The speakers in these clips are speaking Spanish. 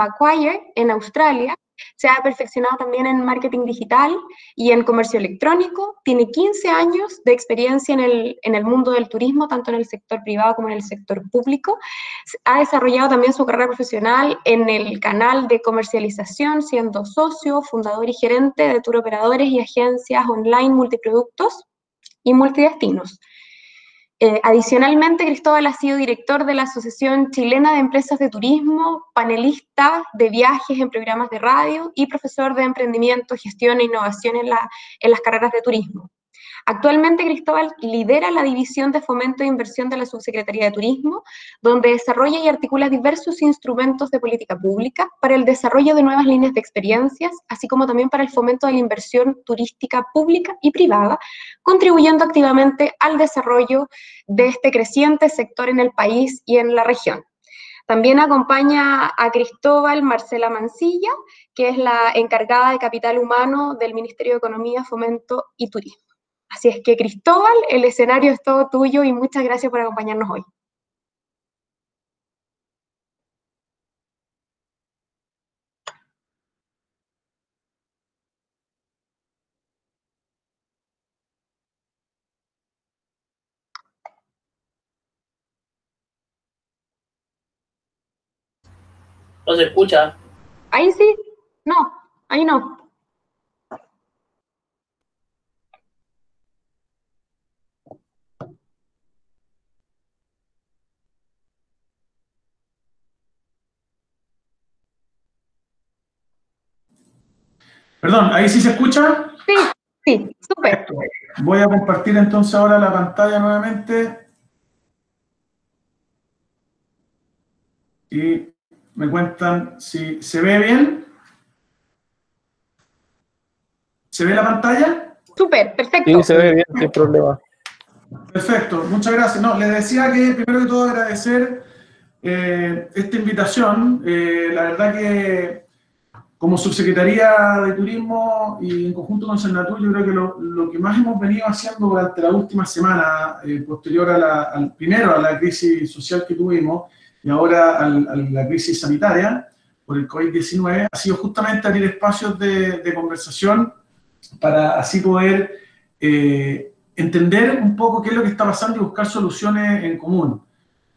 Macquarie en Australia, se ha perfeccionado también en marketing digital y en comercio electrónico. Tiene 15 años de experiencia en el, en el mundo del turismo, tanto en el sector privado como en el sector público. Ha desarrollado también su carrera profesional en el canal de comercialización, siendo socio, fundador y gerente de tour operadores y agencias online multiproductos y multidestinos. Eh, adicionalmente, Cristóbal ha sido director de la Asociación Chilena de Empresas de Turismo, panelista de viajes en programas de radio y profesor de emprendimiento, gestión e innovación en las carreras de turismo. Actualmente Cristóbal lidera la División de Fomento e Inversión de la Subsecretaría de Turismo, donde desarrolla y articula diversos instrumentos de política pública para el desarrollo de nuevas líneas de experiencias, así como también para el fomento de la inversión turística pública y privada, contribuyendo activamente al desarrollo de este creciente sector en el país y en la región. También acompaña a Cristóbal Marcela Mancilla, que es la encargada de capital humano del Ministerio de Economía, Fomento y Turismo. Así es que Cristóbal, el escenario es todo tuyo y muchas gracias por acompañarnos hoy. No se escucha. Ahí sí. No, ahí no. Perdón, ¿ahí sí se escucha? Sí, sí, súper. Voy a compartir entonces ahora la pantalla nuevamente. Y me cuentan si se ve bien. ¿Se ve la pantalla? Súper, perfecto. Sí, se ve bien, sin problema. Perfecto, muchas gracias. No, les decía que primero que todo agradecer eh, esta invitación. Eh, la verdad que como subsecretaría de Turismo y en conjunto con Senatur, yo creo que lo, que más hemos venido haciendo durante la última semana, eh, posterior a la, al, primero a la crisis social que tuvimos y ahora a la crisis sanitaria por el COVID-19, ha sido justamente abrir espacios de, conversación para así poder eh, entender un poco qué es lo que está pasando y buscar soluciones en común.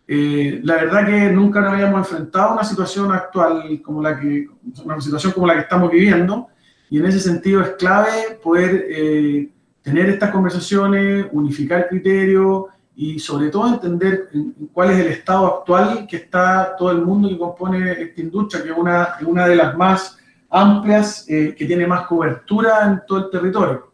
Eh, la verdad que nunca nos habíamos enfrentado a una situación actual como la que, una situación como la que estamos viviendo, y en ese sentido es clave poder eh, tener estas conversaciones, unificar criterios y sobre todo entender cuál es el estado actual que está todo el mundo que compone esta industria, que es una, una de las más amplias, eh, que tiene más cobertura en todo el territorio.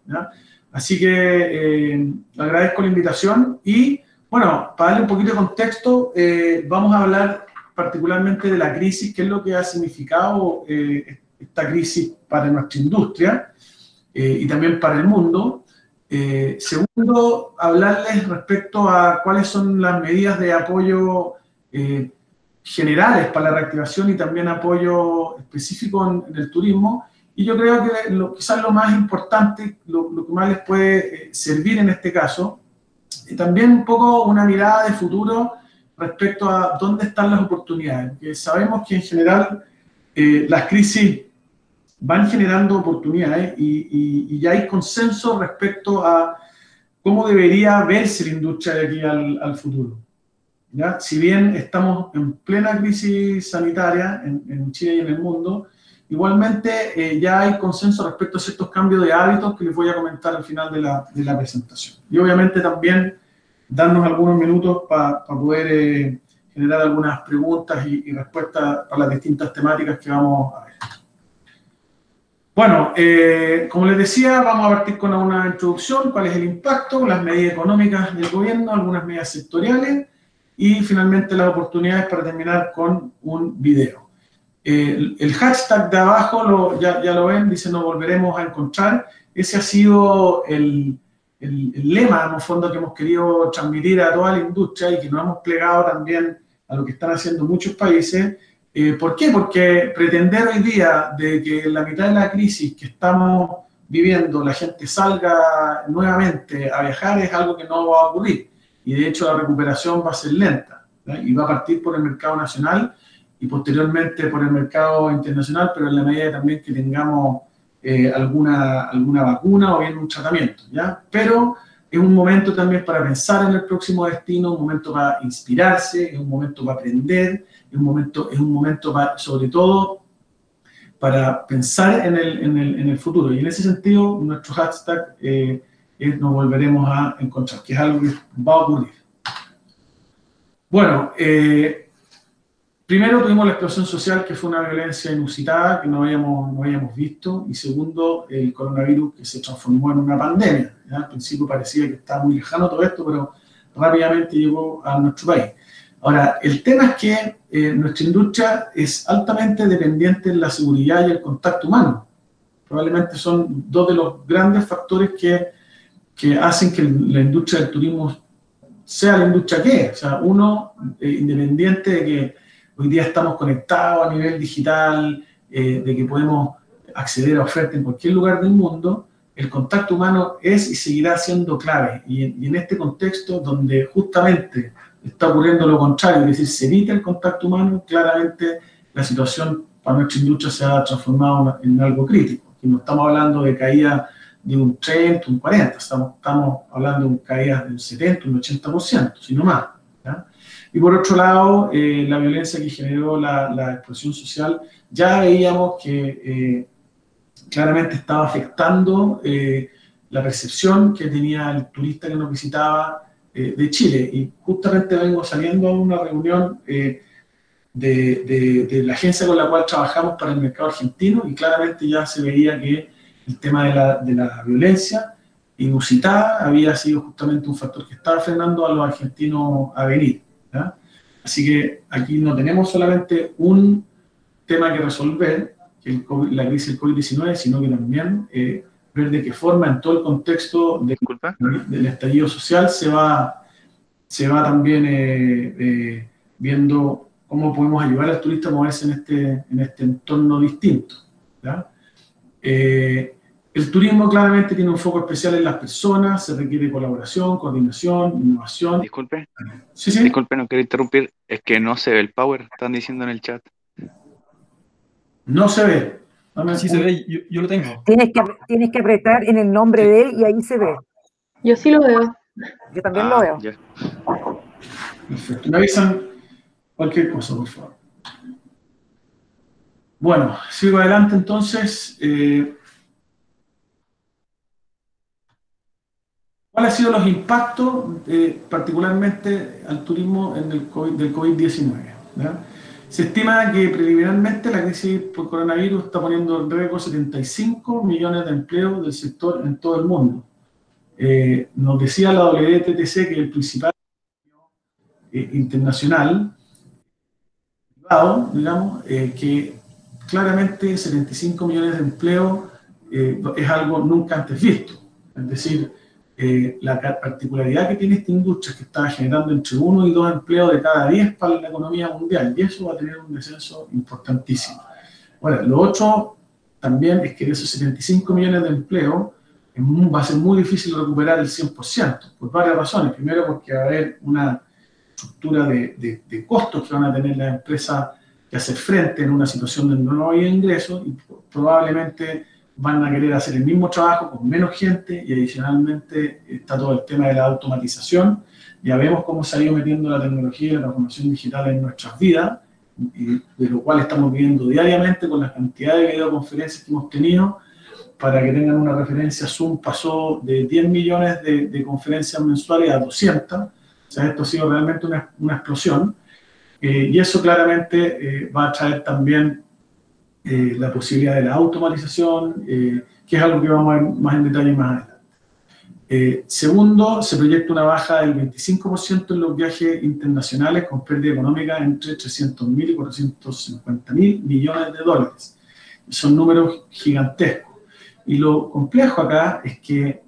Así que agradezco la invitación y bueno, para darle un poquito de contexto, eh, vamos a hablar particularmente de la crisis, qué es lo que ha significado eh, esta crisis para nuestra industria eh, y también para el mundo. segundo, hablarles respecto a cuáles son las medidas de apoyo generales para la reactivación y también apoyo específico en, el turismo. Y yo creo que lo, quizás lo más importante, lo, lo que más les puede servir en este caso, y también un poco una mirada de futuro respecto a dónde están las oportunidades. Porque sabemos que en general eh, las crisis van generando oportunidades y, ya hay consenso respecto a cómo debería verse la industria de aquí al, futuro. ¿ya? Si bien estamos en plena crisis sanitaria en, Chile y en el mundo, igualmente eh, ya hay consenso respecto a ciertos cambios de hábitos que les voy a comentar al final de la, de la presentación. Y obviamente también darnos algunos minutos para poder eh, generar algunas preguntas y, respuestas para las distintas temáticas que vamos a ver. Bueno, eh, como les decía, vamos a partir con una introducción, cuál es el impacto, las medidas económicas del gobierno, algunas medidas sectoriales y finalmente las oportunidades para terminar con un video. El, hashtag de abajo, ya, ya, lo ven, dice nos volveremos a encontrar. Ese ha sido el, el, lema, en el fondo, que hemos querido transmitir a toda la industria y que nos hemos plegado también a lo que están haciendo muchos países. Eh, ¿Por qué? Porque pretender hoy día de que en la mitad de la crisis que estamos viviendo la gente salga nuevamente a viajar es algo que no va a ocurrir. Y de hecho la recuperación va a ser lenta y va a partir por el mercado nacional y posteriormente por el mercado internacional, pero en la medida también que tengamos eh, alguna, alguna vacuna o bien un tratamiento, ¿ya? Pero es un momento también para pensar en el próximo destino, un momento para inspirarse, es un momento para aprender, es un momento, es un momento para, sobre todo para pensar en el, en, el, en el, futuro. Y en ese sentido, nuestro hashtag eh, nos volveremos a encontrar, que es algo que va a ocurrir. Bueno, eh, primero tuvimos la explosión social, que fue una violencia inusitada que no habíamos, no habíamos visto, y segundo, el coronavirus que se transformó en una pandemia. Al principio parecía que estaba muy lejano todo esto, pero rápidamente llegó a nuestro país. Ahora, el tema es que eh, nuestra industria es altamente dependiente de la seguridad y el contacto humano. Probablemente son dos de los grandes factores que, que hacen que la industria del turismo sea la industria que es. Sea, uno, eh, independiente de que hoy día estamos conectados a nivel digital, eh, de que podemos acceder a ofertas en cualquier lugar del mundo, el contacto humano es y seguirá siendo clave. Y y en este contexto donde justamente está ocurriendo lo contrario, es decir, se evita el contacto humano, claramente la situación para nuestra industria se ha transformado en algo crítico. Y no estamos hablando de caída de un 30, un 40, estamos, estamos hablando de caídas de un 70, un 80%, sino más. Y por otro lado, eh, la violencia que generó la, la, explosión social, ya veíamos que eh, claramente estaba afectando eh, la percepción que tenía el turista que nos visitaba de Chile. Y justamente vengo saliendo a una reunión de, de, la agencia con la cual trabajamos para el mercado argentino y claramente ya se veía que el tema de la, de la violencia inusitada había sido justamente un factor que estaba frenando a los argentinos a venir. Así que aquí no tenemos solamente un tema que resolver, que la crisis del COVID-19, sino que también eh, ver de qué forma en todo el contexto del estallido social se va, se va también eh, eh, viendo cómo podemos ayudar al turista a moverse en este, en este entorno distinto. Eh, el turismo claramente tiene un foco especial en las personas, se requiere colaboración, coordinación, innovación. Disculpe. Sí, sí. Disculpe, no quiero interrumpir, es que no se ve el power, están diciendo en el chat. No se ve. Sí se ve, yo, lo tengo. Tienes que, tienes que apretar en el nombre de él y ahí se ve. Yo sí lo veo. Yo también lo ah, veo. Perfecto. Me avisan cualquier cosa, por favor. Bueno, sigo adelante entonces. Eh, ¿Cuáles han sido los impactos, eh, particularmente al turismo en el COVID, del COVID-19? Se estima que preliminarmente la crisis por coronavirus está poniendo en riesgo 75 millones de empleos del sector en todo el mundo. Eh, nos decía la WTTC que el principal eh, internacional, digamos, eh, que claramente 75 millones de empleos es algo nunca antes visto. Es decir, eh, la particularidad que tiene esta industria es que está generando entre uno y dos empleos de cada 10 para la economía mundial y eso va a tener un descenso importantísimo. Bueno, lo otro también es que de esos 75 millones de empleos va a ser muy difícil recuperar el 100%, por varias razones. Primero porque va a haber una estructura de, de, costos que van a tener las empresas que hacer frente en una situación donde no hay ingresos y probablemente van a querer hacer el mismo trabajo con menos gente y adicionalmente está todo el tema de la automatización. Ya vemos cómo se ha ido metiendo la tecnología y la transformación digital en nuestras vidas, y de lo cual estamos viviendo diariamente con la cantidad de videoconferencias que hemos tenido. Para que tengan una referencia, Zoom pasó de 10 millones de, conferencias mensuales a 200. O sea, esto ha sido realmente una, una explosión. Eh, y eso claramente eh, va a traer también eh, la posibilidad de la automatización, eh, que es algo que vamos a ver más en detalle más adelante. Eh, segundo, se proyecta una baja del 25% en los viajes internacionales con pérdida económica entre 300.000 y 450.000 millones de dólares. Son números gigantescos. Y lo complejo acá es que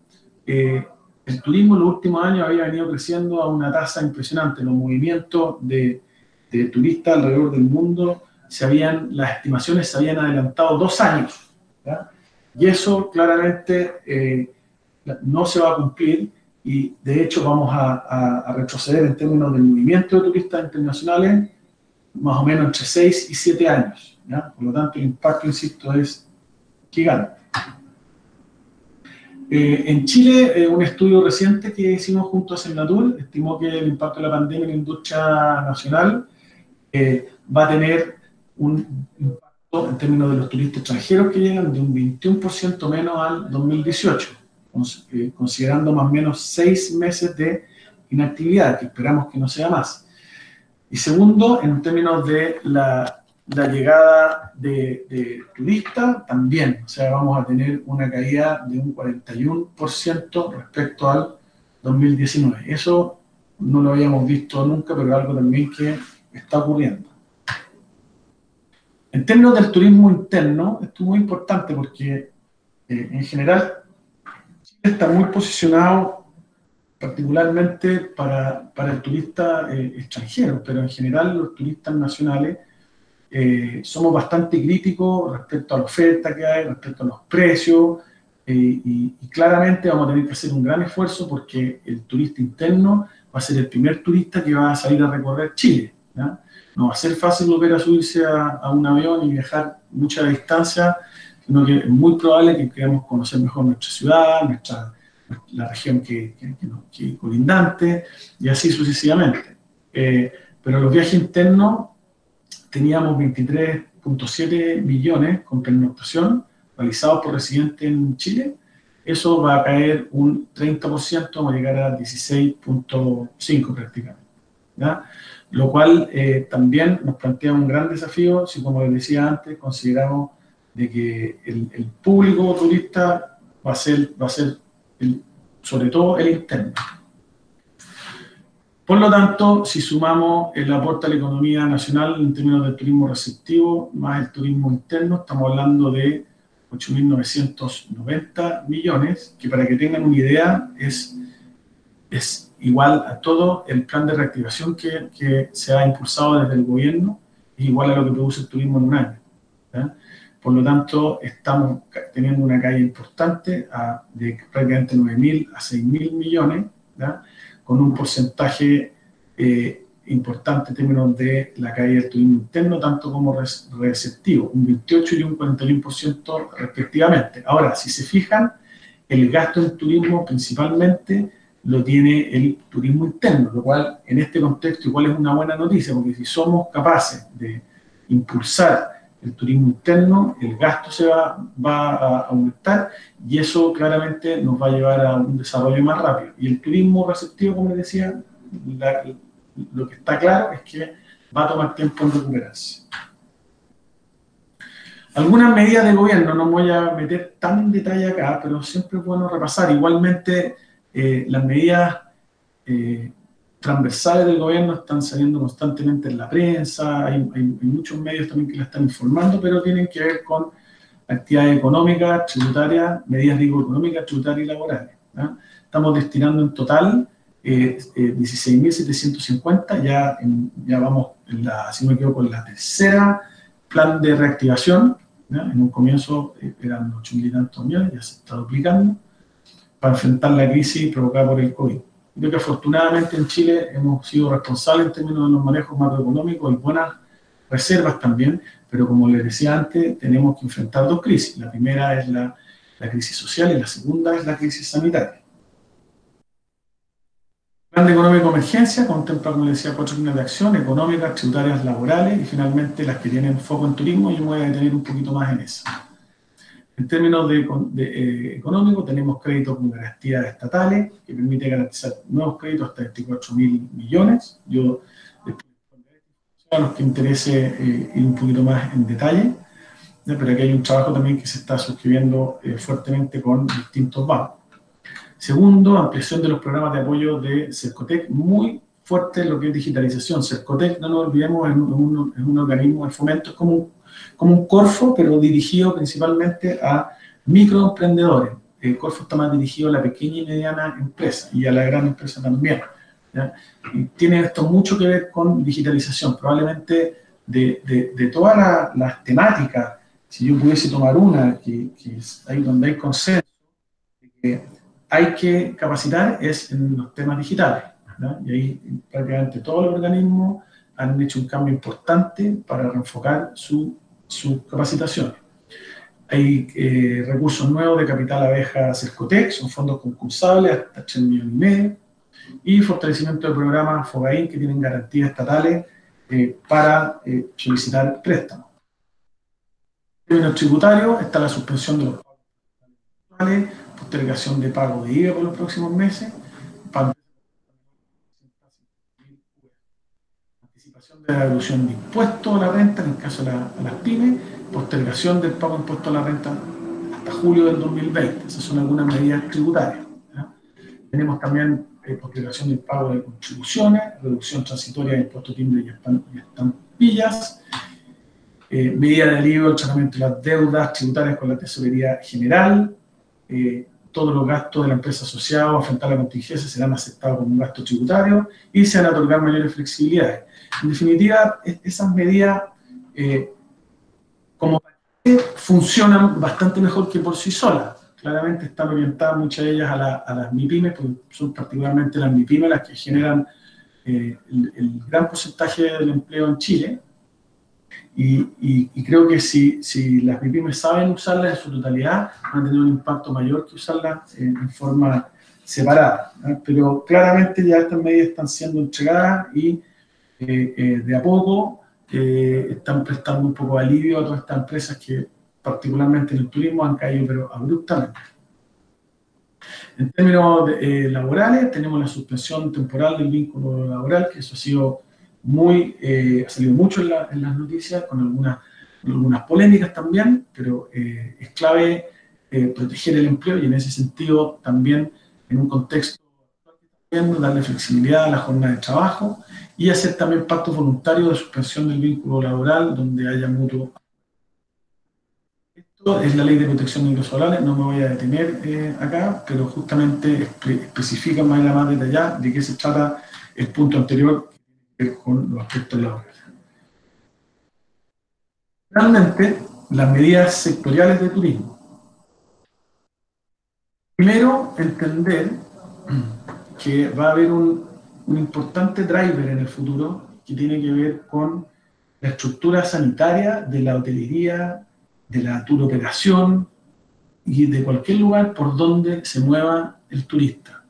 el turismo en los últimos años había venido creciendo a una tasa impresionante. Los movimientos de, de turistas alrededor del mundo se habían, las estimaciones se habían adelantado dos años. Y eso claramente eh, no se va a cumplir y de hecho vamos a, retroceder en términos del movimiento de turistas internacionales más o menos entre 6 y 7 años. Por lo tanto, el impacto, insisto, es gigante. Eh, en Chile, eh, un estudio reciente que hicimos junto a Senatur estimó que el impacto de la pandemia en la industria nacional eh, va a tener un impacto en términos de los turistas extranjeros que llegan de un 21% menos al 2018, considerando más o menos seis meses de inactividad, que esperamos que no sea más. Y segundo, en términos de la, llegada de, de, turistas, también, o sea, vamos a tener una caída de un 41% respecto al 2019. Eso no lo habíamos visto nunca, pero algo también que está ocurriendo. En términos del turismo interno, esto es muy importante porque eh, en general está muy posicionado particularmente para, para el turista eh, extranjero, pero en general los turistas nacionales eh, somos bastante críticos respecto a la oferta que hay, respecto a los precios, eh, y, claramente vamos a tener que hacer un gran esfuerzo porque el turista interno va a ser el primer turista que va a salir a recorrer Chile. No va a ser fácil volver a subirse a, un avión y viajar mucha distancia, sino que es muy probable que queramos conocer mejor nuestra ciudad, nuestra la región que, que, colindante, y así sucesivamente. Eh, pero los viajes internos teníamos 23.7 millones con pernoctación realizados por residentes en Chile. Eso va a caer un 30%, va a llegar a 16.5 prácticamente. Lo cual eh, también nos plantea un gran desafío si, como les decía antes, consideramos de que el, público turista va a ser, va a ser sobre todo el interno. Por lo tanto, si sumamos el aporte a la economía nacional en términos del turismo receptivo más el turismo interno, estamos hablando de 8.990 millones, que para que tengan una idea es igual a todo el plan de reactivación que, que se ha impulsado desde el gobierno, es igual a lo que produce el turismo en un año. Por lo tanto, estamos teniendo una caída importante de prácticamente 9.000 a 6.000 millones, con un porcentaje eh, importante en términos de la caída del turismo interno, tanto como receptivo, un 28 y un 41% respectivamente. Ahora, si se fijan, el gasto en turismo principalmente lo tiene el turismo interno, lo cual en este contexto igual es una buena noticia, porque si somos capaces de impulsar el turismo interno, el gasto se va, va, a aumentar y eso claramente nos va a llevar a un desarrollo más rápido. Y el turismo receptivo, como les decía, lo que está claro es que va a tomar tiempo en recuperarse. Algunas medidas de gobierno, no me voy a meter tan en detalle acá, pero siempre es bueno repasar. Igualmente, eh, las medidas eh, transversales del gobierno están saliendo constantemente en la prensa, hay, muchos medios también que la están informando, pero tienen que ver con actividades económicas, tributarias, medidas de económicas, tributarias y laborales. Estamos destinando en total eh, 16.750, eh, ya, ya vamos, en la, si no me equivoco, en la tercera plan de reactivación, en un comienzo eh, eran 8.000 y tantos millones, ya se está duplicando, para enfrentar la crisis provocada por el COVID. Creo que afortunadamente en Chile hemos sido responsables en términos de los manejos macroeconómicos y buenas reservas también, pero como les decía antes, tenemos que enfrentar dos crisis. La primera es la, la crisis social y la segunda es la crisis sanitaria. El plan económico de emergencia contempla, como les decía, cuatro líneas de acción, económicas, tributarias, laborales y finalmente las que tienen foco en turismo, yo me voy a detener un poquito más en eso. En términos de, eh, económicos, tenemos créditos con garantías estatales que permite garantizar nuevos créditos hasta 24 mil millones. Yo, a los que interese eh, ir un poquito más en detalle, pero aquí hay un trabajo también que se está suscribiendo eh, fuertemente con distintos bancos. Segundo, ampliación de los programas de apoyo de Cercotec, muy fuerte lo que es digitalización. Cercotec, no nos olvidemos, es un, es un organismo de fomento, es como un como un Corfo, pero dirigido principalmente a microemprendedores. El Corfo está más dirigido a la pequeña y mediana empresa y a la gran empresa también. Y tiene esto mucho que ver con digitalización, probablemente de, de, todas las temáticas, si yo pudiese tomar una, que, es ahí donde hay consenso, que hay que capacitar es en los temas digitales. Y ahí prácticamente todos los organismos han hecho un cambio importante para reenfocar su, su capacitación. Hay eh, recursos nuevos de Capital Abeja Cercotec, son fondos concursables hasta 3 millones y medio, y fortalecimiento de programas FOGAIN que tienen garantías estatales eh, para eh, solicitar préstamos. En términos tributarios está la suspensión de los pagos postergación de pago de IVA por los próximos meses, anticipación de la devolución de impuestos a la renta en el caso de las pymes, postergación del pago de impuestos a la renta hasta julio del 2020. Esas son algunas medidas tributarias. Tenemos también eh, postergación del pago de contribuciones, reducción transitoria de impuestos timbre y estampillas, eh, medida de alivio al tratamiento de las deudas tributarias con la tesorería general, eh, todos los gastos de la empresa asociada a enfrentar la contingencia serán aceptados como un gasto tributario y se van a otorgar mayores flexibilidades. En definitiva, esas medidas eh, como funcionan bastante mejor que por sí solas. Claramente están orientadas muchas de ellas a, las MIPIMES, porque son particularmente las MIPIMES las que generan eh, el, gran porcentaje del empleo en Chile. Y, creo que si, si, las MIPIMES saben usarlas en su totalidad, van a tener un impacto mayor que usarlas en, forma separada. Pero claramente ya estas medidas están siendo entregadas y eh, eh, de a poco eh, están prestando un poco de alivio a todas estas empresas que particularmente en el turismo han caído pero abruptamente. En términos laborales, tenemos la suspensión temporal del vínculo laboral, que eso ha sido muy, ha salido mucho en, las noticias, con algunas, algunas polémicas también, pero es clave proteger el empleo y en ese sentido también en un contexto darle flexibilidad a la jornada de trabajo y hacer también pactos voluntarios de suspensión del vínculo laboral donde haya mutuo. Esto es la ley de protección de ingresos laborales, no me voy a detener eh, acá, pero justamente especifica más la más detallada de qué se trata el punto anterior con los aspectos laborales. Realmente, las medidas sectoriales de turismo. Primero, entender que va a haber un, un importante driver en el futuro que tiene que ver con la estructura sanitaria de la hotelería, de la tour operación y de cualquier lugar por donde se mueva el turista.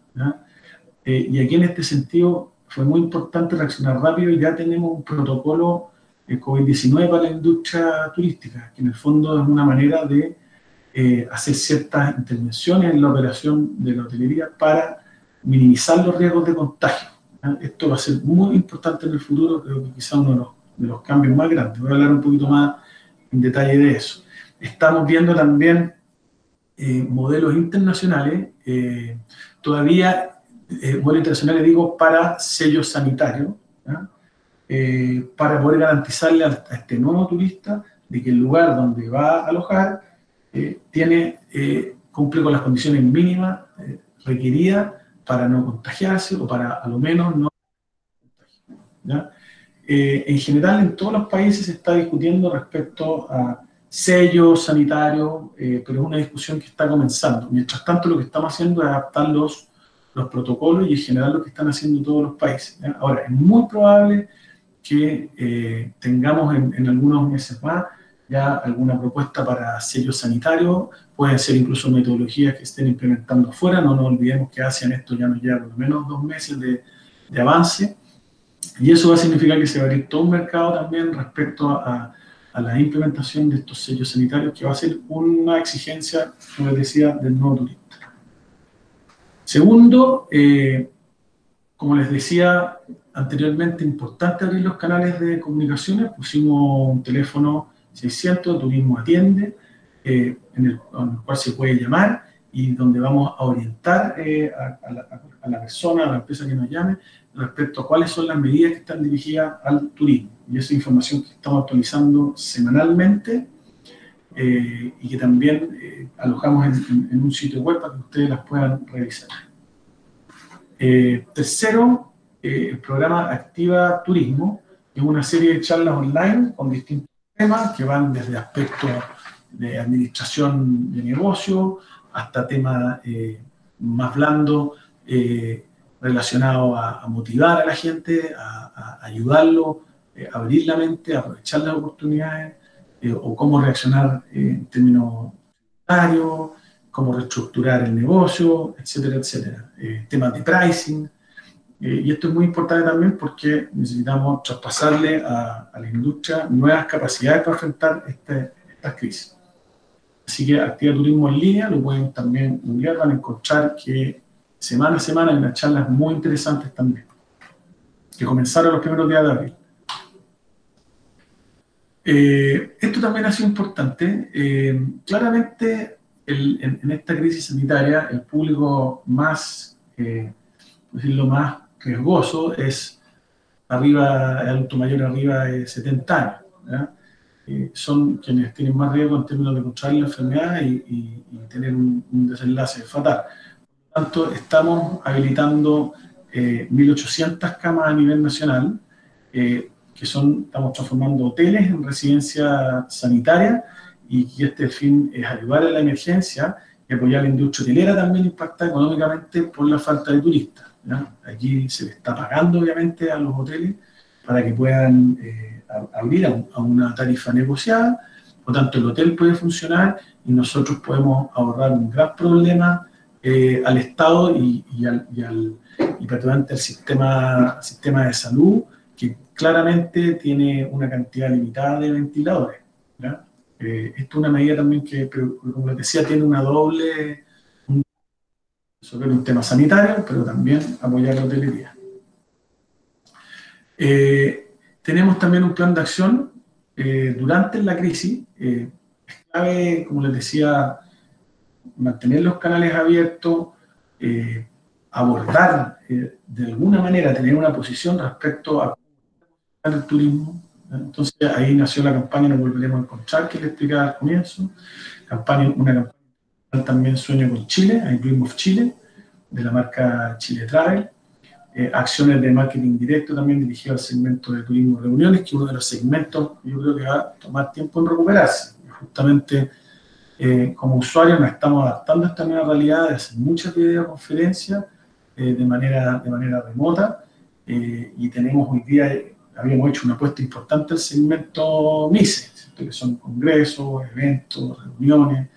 Eh, y aquí en este sentido fue muy importante reaccionar rápido y ya tenemos un protocolo de COVID-19 para la industria turística, que en el fondo es una manera de eh, hacer ciertas intervenciones en la operación de la hotelería para minimizar los riesgos de contagio. Esto va a ser muy importante en el futuro, creo que quizá uno de los, cambios más grandes. Voy a hablar un poquito más en detalle de eso. Estamos viendo también eh, modelos internacionales, eh, todavía eh, modelos internacionales digo para sellos sanitarios, para poder garantizarle a, este nuevo turista de que el lugar donde va a alojar tiene, cumple con las condiciones mínimas requeridas para no contagiarse o para a lo menos no ¿ya? Eh, en general, en todos los países se está discutiendo respecto a sellos sanitarios, eh, pero es una discusión que está comenzando. Mientras tanto, lo que estamos haciendo es adaptar los, los protocolos y en general lo que están haciendo todos los países. Ahora, es muy probable que eh, tengamos en, en algunos meses más ya alguna propuesta para sellos sanitarios, pueden ser incluso metodologías que estén implementando afuera, no nos olvidemos que en esto ya nos lleva por lo menos dos meses de, de, avance, y eso va a significar que se va a abrir todo un mercado también respecto a, a la implementación de estos sellos sanitarios, que va a ser una exigencia, como les decía, del nuevo turista. Segundo, eh, como les decía anteriormente, importante abrir los canales de comunicaciones, pusimos un teléfono 600, Turismo Atiende, eh, en, el, cual se puede llamar y donde vamos a orientar eh, a, la, persona, a la empresa que nos llame, respecto a cuáles son las medidas que están dirigidas al turismo. Y esa información que estamos actualizando semanalmente eh, y que también alojamos en, un sitio web para que ustedes las puedan revisar. tercero, el programa Activa Turismo, es una serie de charlas online con distintos que van desde aspectos de administración de negocio hasta temas eh, más blandos eh, relacionados a, motivar a la gente, a, ayudarlo eh, abrir la mente, aprovechar las oportunidades eh, o cómo reaccionar en términos tributarios, cómo reestructurar el negocio, etcétera, etcétera. temas de pricing. y esto es muy importante también porque necesitamos traspasarle a, a la industria nuevas capacidades para enfrentar este, estas crisis. Así que Activa Turismo en línea, lo pueden también googlear, van a encontrar que semana a semana hay unas charlas muy interesantes también, que comenzaron los primeros días de abril. Eh, esto también ha sido importante. Eh, claramente, en, esta crisis sanitaria, el público más, eh, decirlo más riesgoso es arriba, el adulto mayor arriba de 70 años. son quienes tienen más riesgo en términos de contraer la enfermedad y, tener un, desenlace fatal. Por lo tanto, estamos habilitando 1.800 camas a nivel nacional que son, estamos transformando hoteles en residencia sanitaria y, este fin es ayudar a la emergencia y apoyar a la industria hotelera también impacta económicamente por la falta de turistas. Aquí se le está pagando obviamente a los hoteles para que puedan eh, abrir a, una tarifa negociada, por tanto el hotel puede funcionar y nosotros podemos ahorrar un gran problema eh, al Estado y, al, y, al, y al sistema, sistema de salud claramente tiene una cantidad limitada de ventiladores. Eh, esto es una medida también que, como les decía, tiene una doble, sobre un tema sanitario, pero también apoyar la hotelería. Eh, tenemos también un plan de acción eh, durante la crisis. es clave, como les decía, mantener los canales abiertos, abordar de alguna manera, tener una posición respecto a el turismo. Entonces ahí nació la campaña Nos Volveremos a Encontrar, que le explicaba al comienzo. Campaña, una campaña también Sueño con Chile, hay Dream Chile, de la marca Chile Travel. Eh, acciones de marketing directo también dirigido al segmento de turismo reuniones, que uno de los segmentos yo creo que va a tomar tiempo en recuperarse. Justamente eh, como usuarios nos estamos adaptando a esta nueva realidad de hacer muchas videoconferencias eh, de, manera, de manera remota y tenemos hoy día habíamos hecho una apuesta importante al segmento MICE, que son congresos, eventos, reuniones,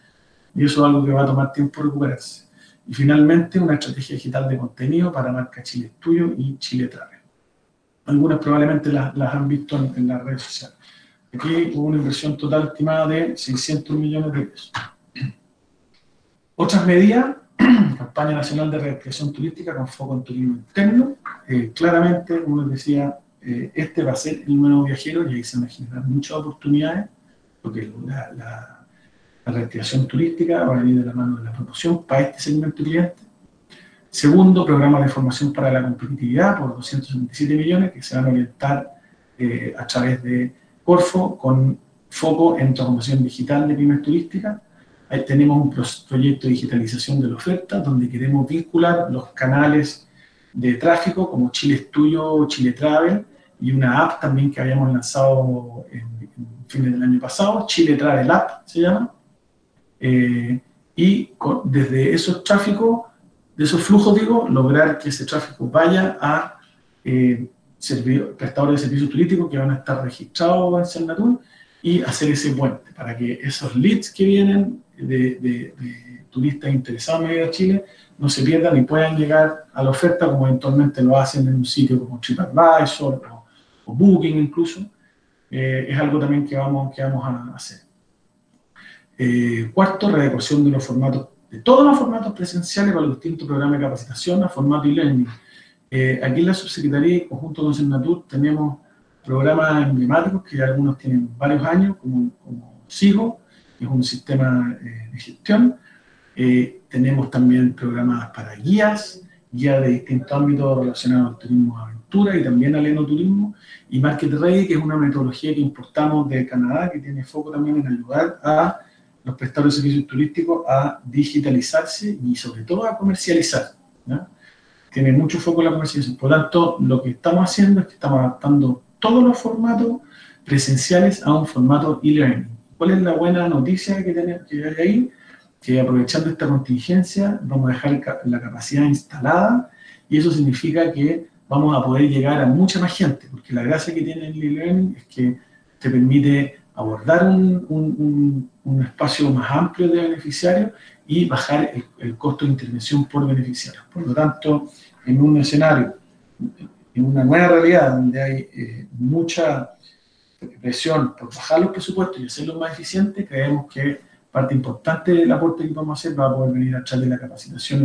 y eso es algo que va a tomar tiempo recuperarse. Y finalmente, una estrategia digital de contenido para marca Chile Tuyo y Chile Travel. Algunas probablemente las, han visto en, las redes sociales. Aquí hubo una inversión total estimada de 600 millones de pesos. Otras medidas, campaña nacional de recreación turística con foco en turismo interno. Eh, claramente, como les decía, eh, este va a ser el nuevo viajero y ahí se van a generar muchas oportunidades, porque la, la, la reactivación turística va a venir de la mano de la promoción para este segmento de clientes. Segundo, programa de formación para la competitividad por 277 millones que se van a orientar eh, a través de Corfo con foco en transformación digital de pymes turísticas. Ahí tenemos un proyecto de digitalización de la oferta donde queremos vincular los canales de tráfico como Chile es Tuyo, Chile Travel, y una app también que habíamos lanzado en, fines del año pasado, Chile Travel App se llama, eh, y desde esos tráficos, de esos flujos, digo, lograr que ese tráfico vaya a eh, prestadores de servicios turísticos que van a estar registrados en Cernatur y hacer ese puente para que esos leads que vienen de, de turistas interesados en venir a Chile no se pierdan y puedan llegar a la oferta como eventualmente lo hacen en un sitio como TripAdvisor o Booking incluso, eh, es algo también que vamos, que vamos a hacer. Eh, cuarto, readecuación de los formatos, de todos los formatos presenciales para los distintos programas de capacitación a formato e-learning. Eh, aquí en la subsecretaría conjunto con Senatur tenemos programas emblemáticos que algunos tienen varios años, como, como SIGO, que es un sistema de gestión. tenemos también programas para guías, guías de distintos ámbitos relacionados al turismo y también al enoturismo, y Market Ready, que es una metodología que importamos de Canadá, que tiene foco también en ayudar a los prestadores de servicios turísticos a digitalizarse y sobre todo a comercializar. Tiene mucho foco en la comercialización. Por lo tanto, lo que estamos haciendo es que estamos adaptando todos los formatos presenciales a un formato e-learning. ¿Cuál es la buena noticia que, tenemos, que hay ahí? Que aprovechando esta contingencia vamos a dejar la capacidad instalada y eso significa que vamos a poder llegar a mucha más gente, porque la gracia que tiene el e-learning es que te permite abordar un, espacio más amplio de beneficiarios y bajar el, costo de intervención por beneficiario. Por lo tanto, en un escenario, en una nueva realidad donde hay eh, mucha presión por bajar los presupuestos y hacerlos más eficientes, creemos que parte importante del aporte que vamos a hacer va a poder venir a través de la capacitación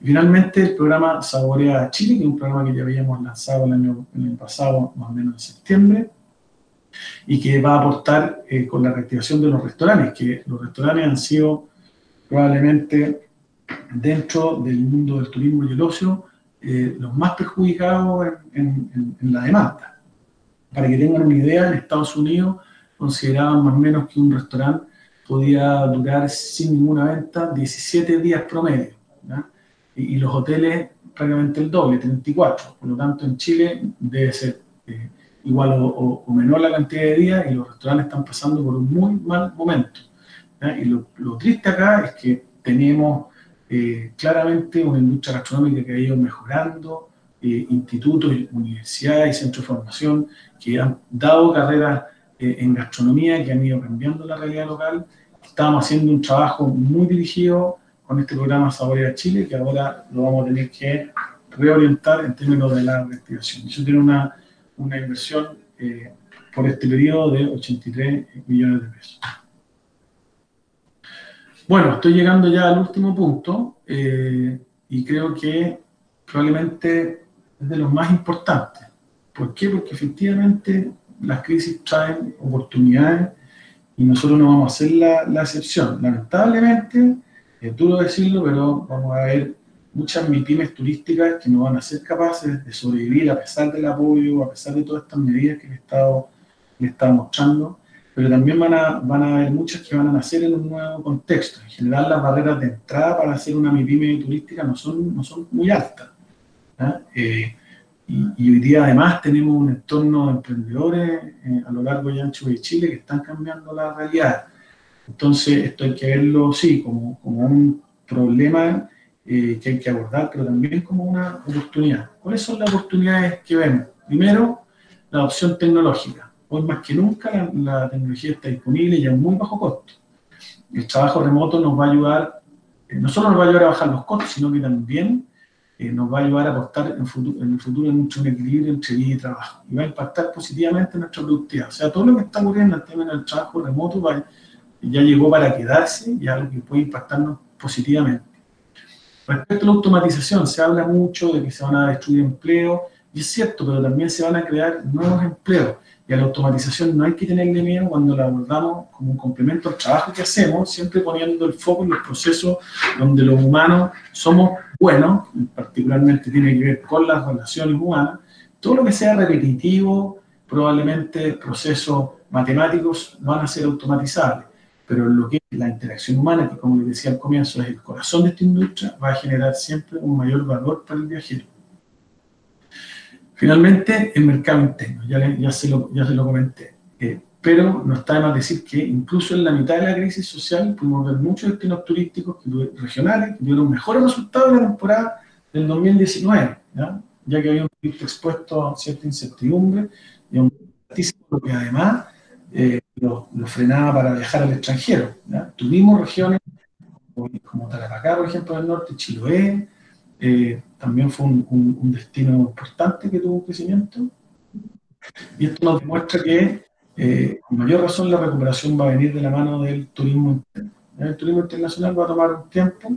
Y finalmente, el programa Saborea Chile, que es un programa que ya habíamos lanzado el año, el año pasado, más o menos en septiembre, y que va a aportar eh, con la reactivación de los restaurantes, que los restaurantes han sido probablemente dentro del mundo del turismo y el ocio eh, los más perjudicados en, la demanda. Para que tengan una idea, en Estados Unidos consideraban más o menos que un restaurante podía durar sin ninguna venta 17 días promedio, y, los hoteles prácticamente el doble, 34. Por lo tanto, en Chile debe ser eh, igual o, menor la cantidad de días y los restaurantes están pasando por un muy mal momento. Y lo, triste acá es que tenemos eh, claramente una industria gastronómica que ha ido mejorando, eh, institutos, universidades y centros de formación que han dado carreras eh, en gastronomía, que han ido cambiando la realidad local. Estamos haciendo un trabajo muy dirigido con este programa Saborea Chile, que ahora lo vamos a tener que reorientar en términos de la reactivación. Eso tiene una una inversión eh, por este periodo de 83 millones de pesos. Bueno, estoy llegando ya al último punto eh, y creo que probablemente es de los más importantes. ¿Por qué? Porque efectivamente las crisis traen oportunidades y nosotros no vamos a hacer la, la excepción. Lamentablemente, es duro decirlo, pero vamos a ver muchas MIPIMES turísticas que no van a ser capaces de sobrevivir a pesar del apoyo, a pesar de todas estas medidas que el Estado le está mostrando, pero también van a, van a haber muchas que van a nacer en un nuevo contexto. En general, las barreras de entrada para hacer una MIPIME turística no son, no son muy altas. Eh, y, hoy día además tenemos un entorno de emprendedores eh, a lo largo y ancho de Chile que están cambiando la realidad. Entonces, esto hay que verlo, sí, como, como un problema eh, que hay que abordar, pero también como una oportunidad. ¿Cuáles son las oportunidades que vemos? Primero, la opción tecnológica. Hoy más que nunca la, tecnología está disponible y a muy bajo costo. El trabajo remoto nos va a ayudar, eh, no solo nos va a ayudar a bajar los costos, sino que también eh, nos va a ayudar a aportar en, futuro, en el futuro en un equilibrio entre vida y trabajo. Y va a impactar positivamente en nuestra productividad. O sea, todo lo que está ocurriendo en el tema del trabajo remoto ya llegó para quedarse y algo que puede impactarnos positivamente. Respecto a la automatización, se habla mucho de que se van a destruir empleos, y es cierto, pero también se van a crear nuevos empleos. Y a la automatización no hay que tenerle miedo cuando la abordamos como un complemento al trabajo que hacemos, siempre poniendo el foco en los procesos donde los humanos somos buenos, particularmente tiene que ver con las relaciones humanas. Todo lo que sea repetitivo, probablemente procesos matemáticos van a ser automatizables pero lo que es la interacción humana, que como les decía al comienzo es el corazón de esta industria, va a generar siempre un mayor valor para el viajero. Finalmente, el mercado interno, ya, ya, se, lo, ya se lo comenté, eh, pero no está de más decir que incluso en la mitad de la crisis social pudimos ver muchos destinos turísticos regionales que tuvieron mejores resultados en la temporada del 2019, ¿ya? ya que había un expuesto a cierta incertidumbre y a un altísimo que además eh, lo, frenaba para viajar al extranjero. Tuvimos regiones como, Tarapacá, por ejemplo, del norte, Chiloé, eh, también fue un, destino importante que tuvo un crecimiento. Y esto nos demuestra que, eh, con mayor razón, la recuperación va a venir de la mano del turismo. El turismo internacional va a tomar un tiempo.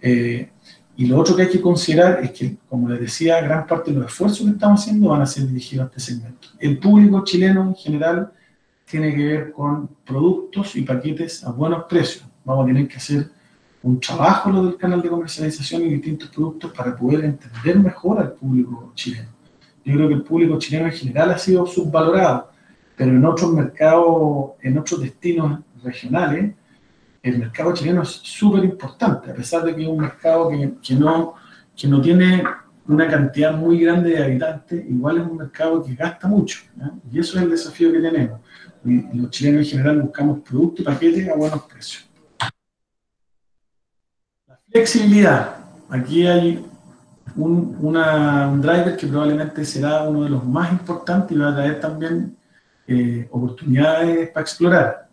Eh, y lo otro que hay que considerar es que, como les decía, gran parte de los esfuerzos que estamos haciendo van a ser dirigidos a este segmento. El público chileno en general tiene que ver con productos y paquetes a buenos precios. Vamos a tener que hacer un trabajo lo del canal de comercialización y distintos productos para poder entender mejor al público chileno. Yo creo que el público chileno en general ha sido subvalorado, pero en otros mercados, en otros destinos regionales, el mercado chileno es súper importante, a pesar de que es un mercado que, que, no, que no tiene una cantidad muy grande de habitantes, igual es un mercado que gasta mucho. Y eso es el desafío que tenemos los chilenos en general buscamos productos y paquetes a buenos precios. La flexibilidad. Aquí hay un, un driver que probablemente será uno de los más importantes y va a traer también eh, oportunidades para explorar.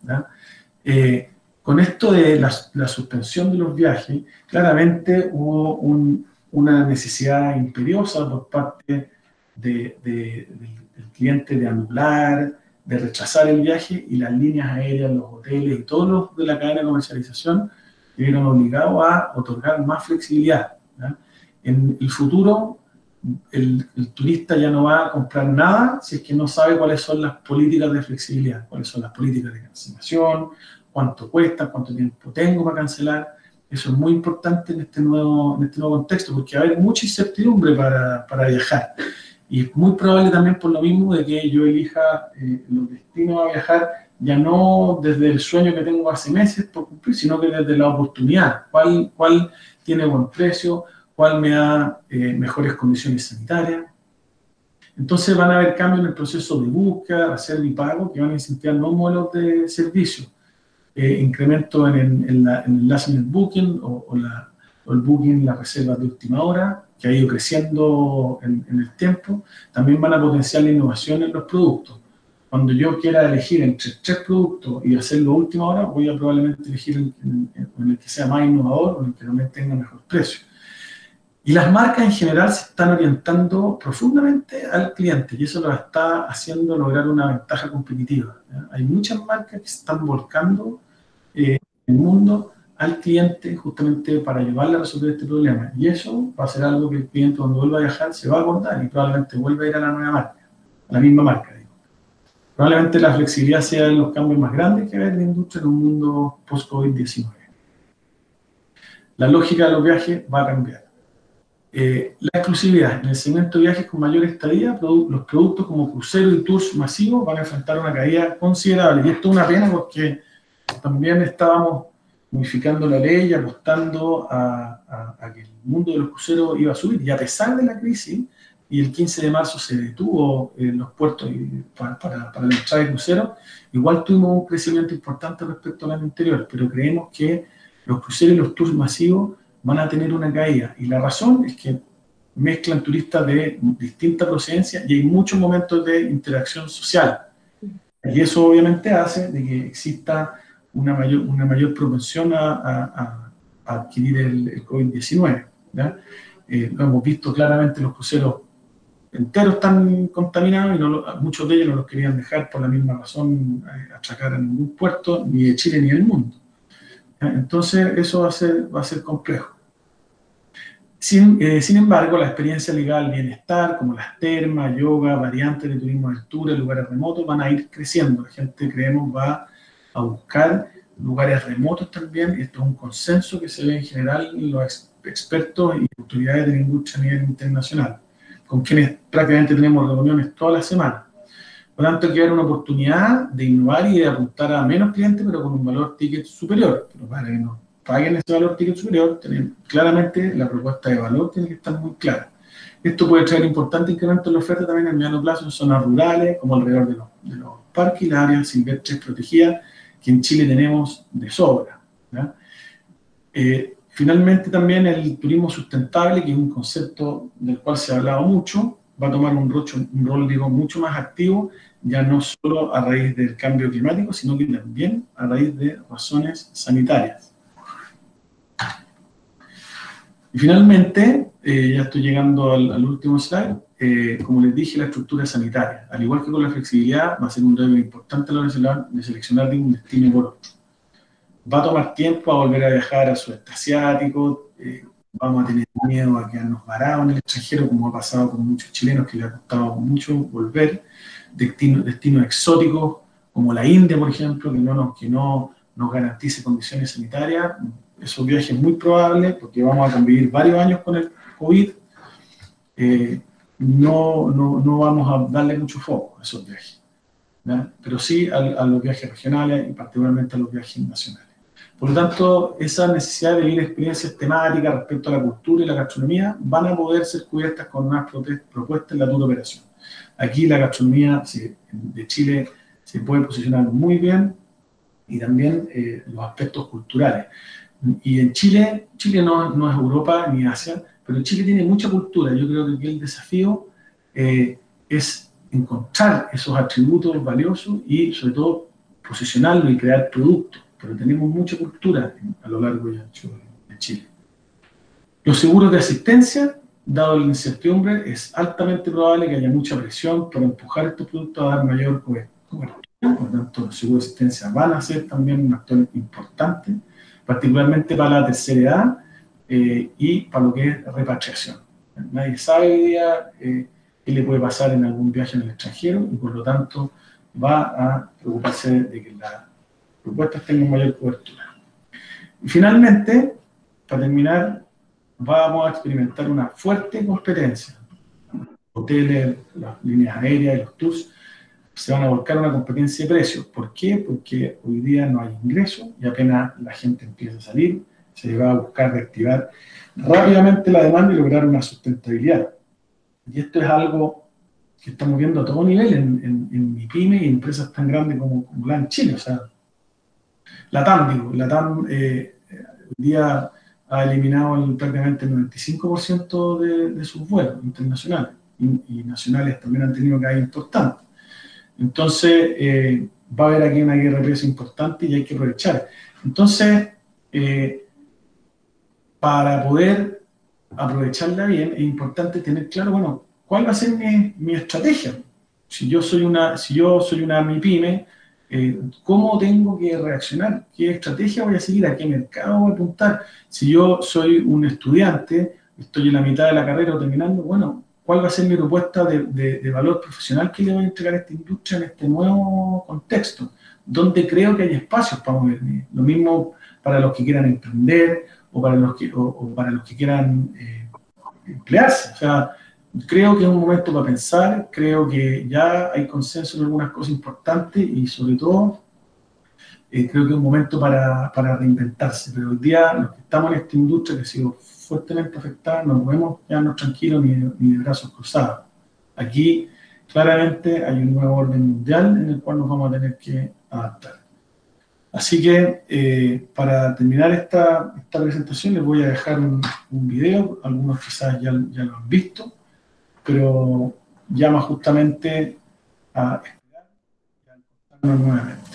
Eh, con esto de la, suspensión de los viajes, claramente hubo un, una necesidad imperiosa por parte de, de, del cliente de anular, de rechazar el viaje y las líneas aéreas, los hoteles y todos los de la cadena de comercialización vieron obligados a otorgar más flexibilidad. En el futuro, el, el, turista ya no va a comprar nada si es que no sabe cuáles son las políticas de flexibilidad, cuáles son las políticas de cancelación, cuánto cuesta, cuánto tiempo tengo para cancelar. Eso es muy importante en este nuevo, en este nuevo contexto, porque va a haber mucha incertidumbre para, para viajar. Y es muy probable también por lo mismo de que yo elija eh, los destinos a viajar ya no desde el sueño que tengo hace meses por cumplir, sino que desde la oportunidad. ¿Cuál, cuál tiene buen precio? ¿Cuál me da eh, mejores condiciones sanitarias? Entonces van a haber cambios en el proceso de búsqueda, reserva y pago que van a incentivar nuevos modelos de servicio. Eh, incremento en, en, la, en, el booking o, o, la, o el booking, la reserva de última hora, que ha ido creciendo en, en, el tiempo, también van a potenciar la innovación en los productos. Cuando yo quiera elegir entre tres productos y hacerlo a última hora, voy a probablemente elegir en, en, el que sea más innovador o en el que también tenga mejor precio. Y las marcas en general se están orientando profundamente al cliente y eso lo está haciendo lograr una ventaja competitiva. ¿ya? Hay muchas marcas que se están volcando eh, en el mundo al cliente justamente para ayudarle a resolver este problema. Y eso va a ser algo que el cliente cuando vuelva a viajar se va a acordar y probablemente vuelva a ir a la nueva marca, a la misma marca. Digo. Probablemente la flexibilidad sea de los cambios más grandes que en la industria en un mundo post-COVID-19. La lógica de los viajes va a cambiar. Eh, la exclusividad. En el segmento de viajes con mayor estadía, produ los productos como cruceros y tours masivos van a enfrentar una caída considerable. Y esto es una pena porque también estábamos modificando la ley y apostando a, que el mundo de los cruceros iba a subir. Y a pesar de la crisis, y el 15 de marzo se detuvo en los puertos para, para, para la entrada de cruceros, igual tuvimos un crecimiento importante respecto al año anterior, pero creemos que los cruceros y los tours masivos van a tener una caída. Y la razón es que mezclan turistas de distinta procedencia y hay muchos momentos de interacción social. Y eso obviamente hace de que exista una mayor, una mayor propensión a, a, a adquirir el, el COVID-19. Eh, lo hemos visto claramente, los cruceros enteros están contaminados y no muchos de ellos no los querían dejar por la misma razón eh, atracar en ningún puerto, ni de Chile ni del mundo. Entonces eso va a ser, va a ser complejo. Sin, eh, sin, embargo, la experiencia ligada al bienestar, como las termas, yoga, variantes de turismo de altura, lugares remotos, van a ir creciendo. La gente, creemos, va a buscar lugares remotos también, esto es un consenso que se ve en general en los ex expertos y autoridades de la industria a nivel internacional, con quienes prácticamente tenemos reuniones todas las semanas. Por lo tanto, que ver una oportunidad de innovar y de apuntar a menos clientes, pero con un valor ticket superior. Pero para que nos paguen ese valor ticket superior, tener, claramente la propuesta de valor tiene que estar muy clara. Esto puede traer importante incremento en la oferta también en mediano plazo en zonas rurales, como alrededor de los, de los parques y las áreas silvestres protegidas, que en Chile tenemos de sobra. Eh, finalmente también el turismo sustentable, que es un concepto del cual se ha hablado mucho, va a tomar un, rol digo, mucho más activo, ya no solo a raíz del cambio climático, sino que también a raíz de razones sanitarias. Y finalmente, eh, ya estoy llegando al último slide, eh, como les dije, la estructura sanitaria. Al igual que con la flexibilidad, va a ser un driver importante a la hora de seleccionar de un destino por otro. Va a tomar tiempo a volver a viajar a sudeste asiático, eh, vamos a tener miedo a quedarnos varados en el extranjero, como ha pasado con muchos chilenos que les ha costado mucho volver, destinos, exóticos, como la India, por ejemplo, que no nos, que no nos garantice condiciones sanitarias, esos viajes es muy probable, porque vamos a convivir varios años con el COVID, eh, no, no, no, vamos a darle mucho foco a esos viajes, pero sí a, a, los viajes regionales y particularmente a los viajes nacionales. Por lo tanto, esa necesidad de vivir experiencias temáticas respecto a la cultura y la gastronomía van a poder ser cubiertas con unas propuestas en la dura operación. Aquí la gastronomía de Chile se puede posicionar muy bien y también eh, los aspectos culturales. Y en Chile, Chile no, no es Europa ni Asia, pero Chile tiene mucha cultura. Yo creo que el desafío eh, es encontrar esos atributos valiosos y sobre todo posicionarlo y crear productos. Pero tenemos mucha cultura a lo largo y ancho de Chile. Los seguros de asistencia, dado la incertidumbre, es altamente probable que haya mucha presión para empujar estos productos a dar mayor cobertura. Por lo tanto, los seguros de asistencia van a ser también un actor importante, particularmente para la tercera edad eh, y para lo que es repatriación. Nadie sabe hoy día eh, qué le puede pasar en algún viaje en el extranjero y por lo tanto va a preocuparse de que las propuestas tengan mayor cobertura. Y finalmente, para terminar, vamos a experimentar una fuerte competencia. Hoteles, las líneas aéreas y los tours se van a volcar una competencia de precios. ¿Por qué? Porque hoy día no hay ingresos y apenas la gente empieza a salir, se va a buscar reactivar rápidamente la demanda y lograr una sustentabilidad. Y esto es algo que estamos viendo a todo nivel en, en, mi pyme y empresas tan grandes como, como, la en Chile. O sea, la TAM, digo, la TAM eh, hoy día ha eliminado el, prácticamente el 95% de, de, sus vuelos internacionales y, y, nacionales también han tenido caídas importantes. Entonces, eh, va a haber aquí una guerra de precios importante y hay que aprovechar. Entonces, eh, para poder aprovecharla bien, es importante tener claro, bueno, cuál va a ser mi, estrategia. Si yo soy una, si yo soy una MIPYME, eh, ¿cómo tengo que reaccionar? ¿Qué estrategia voy a seguir? ¿A qué mercado voy a apuntar? Si yo soy un estudiante, estoy en la mitad de la carrera o terminando, bueno, ¿cuál va a ser mi propuesta de, de, de valor profesional que le voy a entregar a esta industria en este nuevo contexto? ¿Dónde creo que hay espacios para moverme? Lo mismo para los que quieran emprender o para los que, o, para los que quieran eh, emplearse. O sea, creo que es un momento para pensar, creo que ya hay consenso en algunas cosas importantes y sobre todo eh, creo que es un momento para, para, reinventarse. Pero hoy día los que estamos en esta industria que ha sido fuertemente afectada no podemos quedarnos tranquilos ni ni de brazos cruzados. Aquí claramente hay un nuevo orden mundial en el cual nos vamos a tener que adaptar. Así que eh, para terminar esta, esta, presentación les voy a dejar un, video, algunos quizás ya, ya, lo han visto, pero llama justamente a esperar y a encontrarnos nuevamente.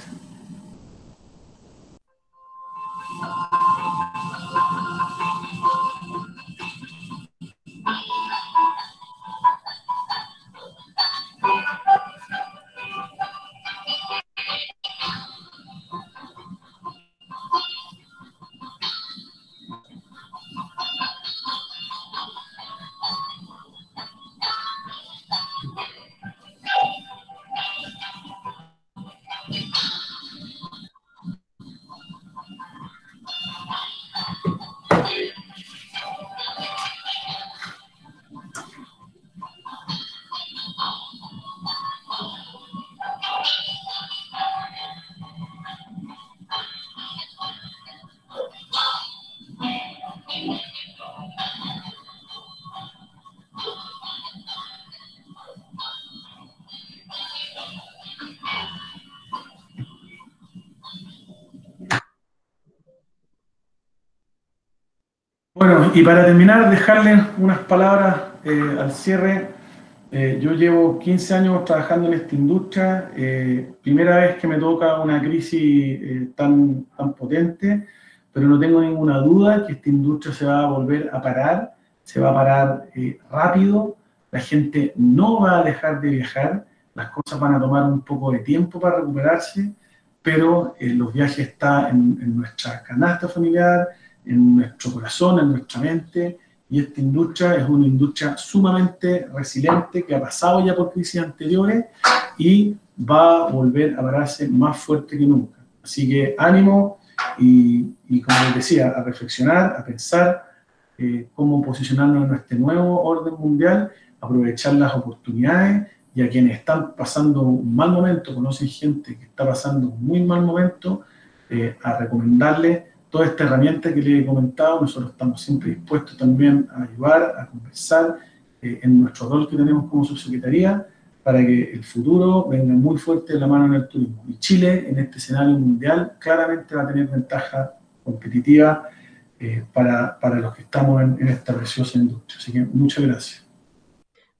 Y para terminar, dejarles unas palabras eh, al cierre. Eh, yo llevo 15 años trabajando en esta industria, eh, primera vez que me toca una crisis eh, tan, tan potente, pero no tengo ninguna duda que esta industria se va a volver a parar, se va a parar eh, rápido, la gente no va a dejar de viajar, las cosas van a tomar un poco de tiempo para recuperarse, pero eh, los viajes están en, en nuestra canasta familiar, en nuestro corazón, en nuestra mente, y esta industria es una industria sumamente resiliente que ha pasado ya por crisis anteriores y va a volver a pararse más fuerte que nunca. Así que ánimo y, y como les decía, a reflexionar, a pensar eh, cómo posicionarnos en este nuevo orden mundial, aprovechar las oportunidades y a quienes están pasando un mal momento, conocen gente que está pasando un muy mal momento, eh, a recomendarles toda esta herramienta que les he comentado, nosotros estamos siempre dispuestos también a ayudar, a conversar eh, en nuestro rol que tenemos como subsecretaría para que el futuro venga muy fuerte de la mano en el turismo. Y Chile, en este escenario mundial, claramente va a tener ventaja competitiva eh, para, para, los que estamos en, esta preciosa industria. Así que muchas gracias.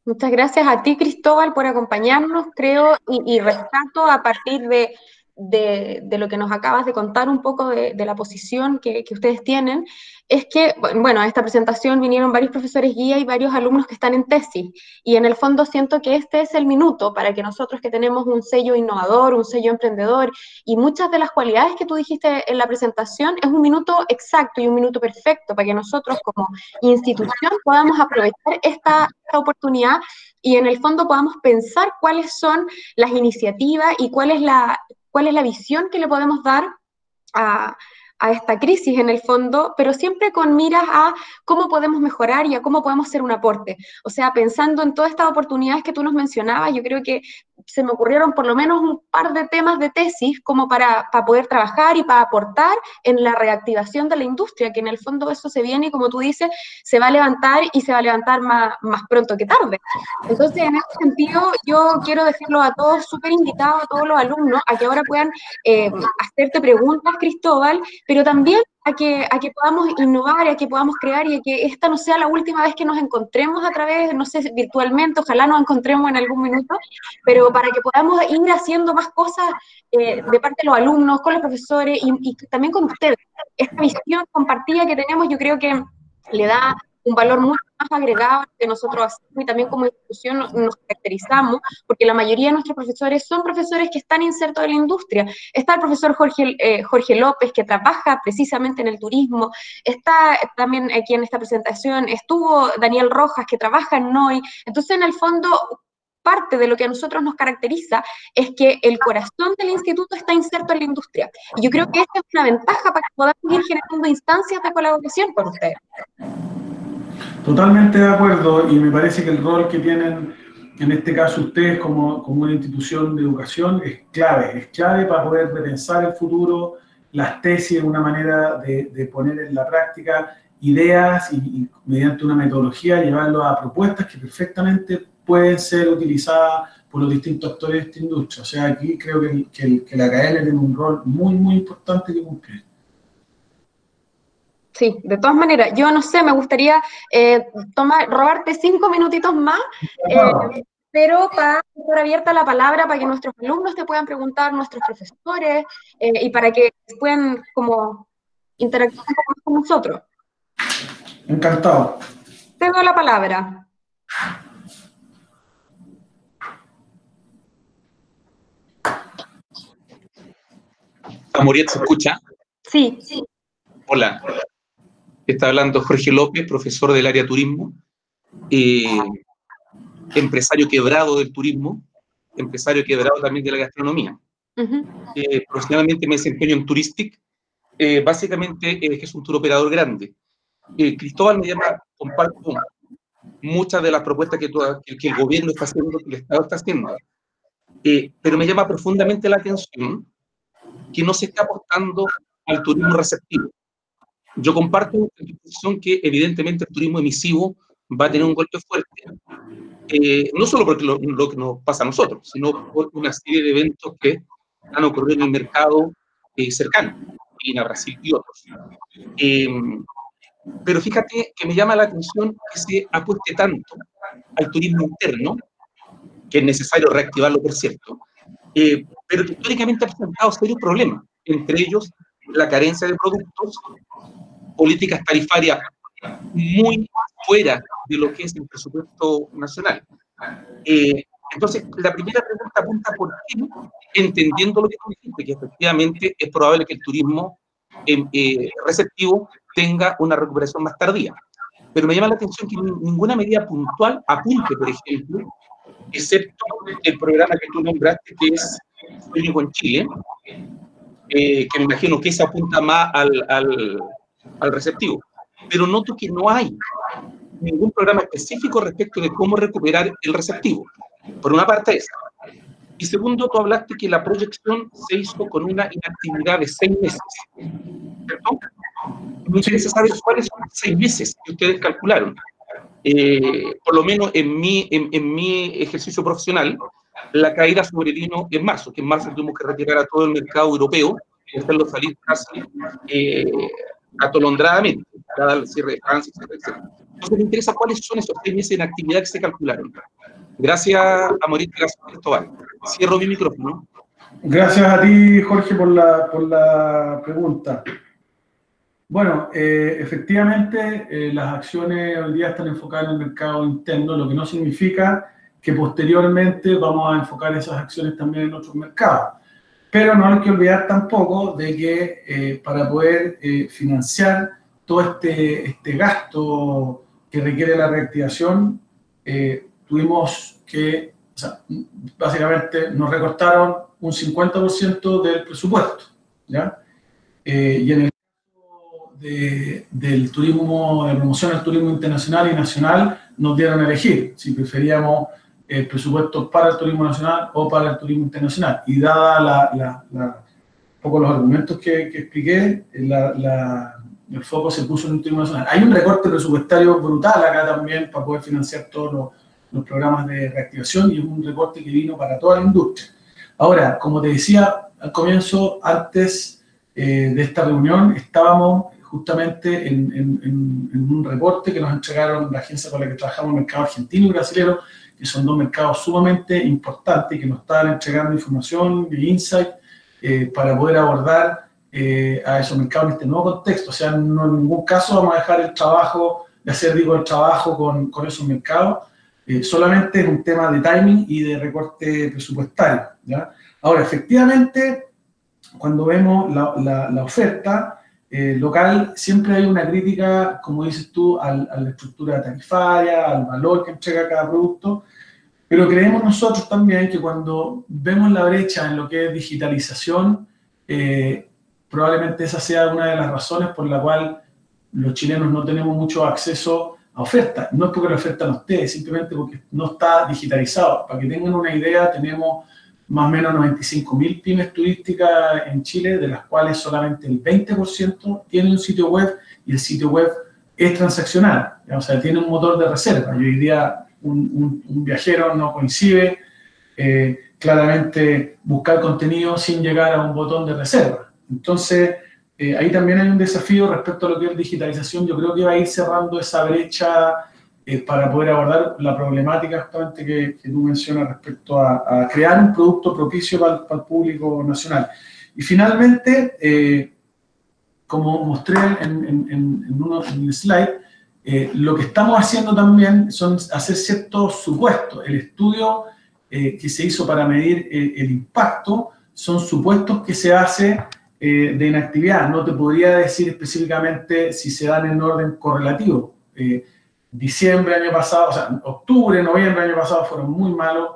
Muchas gracias a ti, Cristóbal, por acompañarnos, creo, y, y rescato a partir de de, lo que nos acabas de contar un poco de, la posición que, ustedes tienen, es que, bueno, a esta presentación vinieron varios profesores guía y varios alumnos que están en tesis, y en el fondo siento que este es el minuto para que nosotros que tenemos un sello innovador, un sello emprendedor, y muchas de las cualidades que tú dijiste en la presentación, es un minuto exacto y un minuto perfecto para que nosotros como institución podamos aprovechar esta, esta oportunidad y en el fondo podamos pensar cuáles son las iniciativas y cuál es la, cuál es la visión que le podemos dar a, esta crisis en el fondo, pero siempre con miras a cómo podemos mejorar y a cómo podemos ser un aporte. O sea, pensando en todas estas oportunidades que tú nos mencionabas, yo creo que se me ocurrieron por lo menos un par de temas de tesis como para, para, poder trabajar y para aportar en la reactivación de la industria, que en el fondo eso se viene y como tú dices, se va a levantar y se va a levantar más, más pronto que tarde. Entonces, en ese sentido, yo quiero dejarlo a todos súper invitados, a todos los alumnos, a que ahora puedan eh, hacerte preguntas, Cristóbal, pero también a que, a que podamos innovar, a que podamos crear y a que esta no sea la última vez que nos encontremos a través, no sé, virtualmente, ojalá nos encontremos en algún minuto, pero para que podamos ir haciendo más cosas eh, de parte de los alumnos, con los profesores y, y también con ustedes. Esta visión compartida que tenemos yo creo que le da un valor mucho más agregado que nosotros hacemos y también como institución nos, caracterizamos, porque la mayoría de nuestros profesores son profesores que están insertos en la industria. Está el profesor Jorge, eh, Jorge López, que trabaja precisamente en el turismo, está también aquí en esta presentación, estuvo Daniel Rojas, que trabaja en NOI. Entonces, en el fondo, parte de lo que a nosotros nos caracteriza es que el corazón del instituto está inserto en la industria. Y yo creo que esta es una ventaja para que podamos ir generando instancias de colaboración con ustedes. Totalmente de acuerdo y me parece que el rol que tienen en este caso ustedes como, como una institución de educación es clave, es clave para poder repensar el futuro, las tesis, una manera de, de poner en la práctica ideas y, mediante una metodología llevarlo a propuestas que perfectamente pueden ser utilizadas por los distintos actores de esta industria. O sea, aquí creo que, que, que la academia tiene un rol muy, muy importante que cumplir. Sí, de todas maneras, yo no sé, me gustaría eh, tomar, robarte cinco minutitos más, eh, pero para estar abierta la palabra para que nuestros alumnos te puedan preguntar, nuestros profesores, eh, y para que puedan como interactuar con nosotros. Encantado. Te doy la palabra. Muriel, ¿se escucha? Sí, sí. Hola, Está hablando Jorge López, profesor del área turismo, eh, empresario quebrado del turismo, empresario quebrado también de la gastronomía. Eh, profesionalmente me desempeño en Touristic, eh, básicamente es un tour operador grande. Cristóbal me llama, comparto muchas de las propuestas que, que, el gobierno está haciendo, que el Estado está haciendo, pero me llama profundamente la atención que no se está apostando al turismo receptivo. Yo comparto la que evidentemente el turismo emisivo va a tener un golpe fuerte, eh, no solo porque lo, que nos pasa a nosotros, sino por una serie de eventos que han ocurrido en el mercado eh, cercano, en Brasil y otros. Eh, pero fíjate que me llama la atención que se apueste tanto al turismo interno, que es necesario reactivarlo, por cierto, pero que históricamente ha presentado serios problemas, entre ellos la carencia de productos, políticas tarifarias muy fuera de lo que es el presupuesto nacional. Eh, entonces, la primera pregunta apunta por qué, entendiendo lo que tú dijiste, que efectivamente es probable que el turismo eh, eh, receptivo tenga una recuperación más tardía. Pero me llama la atención que ninguna medida puntual apunte, por ejemplo, excepto el programa que tú nombraste, que es Único en Chile, que me imagino que se apunta más al, al receptivo. Pero noto que no hay ningún programa específico respecto de cómo recuperar el receptivo. Por una parte esa. Y segundo, tú hablaste que la proyección se hizo con una inactividad de seis meses. ¿Cierto? Me interesa saber cuáles son seis meses que ustedes calcularon. Eh, por lo menos en mi, en, en, mi ejercicio profesional, la caída sobrevino en marzo, que en marzo tuvimos que retirar a todo el mercado europeo y hacerlo salir casi eh, atolondradamente. dada cierre de Francia, etcétera, etcétera. Entonces me interesa cuáles son esos seis meses en actividad que se calcularon. Gracias a Mauricio Cristóbal. Cierro mi micrófono. Gracias a ti, Jorge, por la, por la pregunta. Bueno, eh, efectivamente, eh, las acciones hoy día están enfocadas en el mercado interno, lo que no significa que posteriormente vamos a enfocar esas acciones también en otros mercados. Pero no hay que olvidar tampoco de que eh, para poder financiar todo este, este gasto que requiere la reactivación, tuvimos que, o sea, básicamente nos recortaron un 50% del presupuesto, ¿ya? y en el del turismo, de promoción al turismo internacional y nacional, nos dieron a elegir si preferíamos el presupuesto para el turismo nacional o para el turismo internacional. Y dada la, un poco los argumentos que, que expliqué, el foco se puso en el turismo nacional. Hay un recorte presupuestario brutal acá también para poder financiar todos los, los programas de reactivación y es un recorte que vino para toda la industria. Ahora, como te decía al comienzo, antes eh, de esta reunión, estábamos justamente en, un reporte que nos entregaron la agencia con la que trabajamos, mercado argentino y brasileño, que son dos mercados sumamente importantes que nos están entregando información y insight eh, para poder abordar eh, a esos mercados en este nuevo contexto. O sea, no en ningún caso vamos a dejar el trabajo, de hacer, digo, el trabajo con, con esos mercados, eh, solamente es un tema de timing y de recorte presupuestario. ¿ya? Ahora, efectivamente, cuando vemos la, la, la oferta, eh, local, siempre hay una crítica, como dices tú, a la estructura tarifaria, al valor que entrega cada producto, pero creemos nosotros también que cuando vemos la brecha en lo que es digitalización, eh, probablemente esa sea una de las razones por la cual los chilenos no tenemos mucho acceso a ofertas. No es porque la oferta no esté, simplemente porque no está digitalizado. Para que tengan una idea, tenemos más o menos 95.000 pymes turísticas en Chile, de las cuales solamente el 20% tiene un sitio web y el sitio web es transaccional, o sea, tiene un motor de reserva. Y hoy día un, viajero no coincide eh, claramente buscar contenido sin llegar a un botón de reserva. Entonces, eh, ahí también hay un desafío respecto a lo que es digitalización. Yo creo que va a ir cerrando esa brecha eh, para poder abordar la problemática justamente que, tú mencionas respecto a, crear un producto propicio para, el público nacional. Y finalmente, eh, como mostré en, en, uno, en el slide, eh, lo que estamos haciendo también son hacer ciertos supuestos. El estudio que se hizo para medir el impacto son supuestos que se hace de inactividad. No te podría decir específicamente si se dan en orden correlativo diciembre año pasado, o sea, octubre, noviembre año pasado fueron muy malos.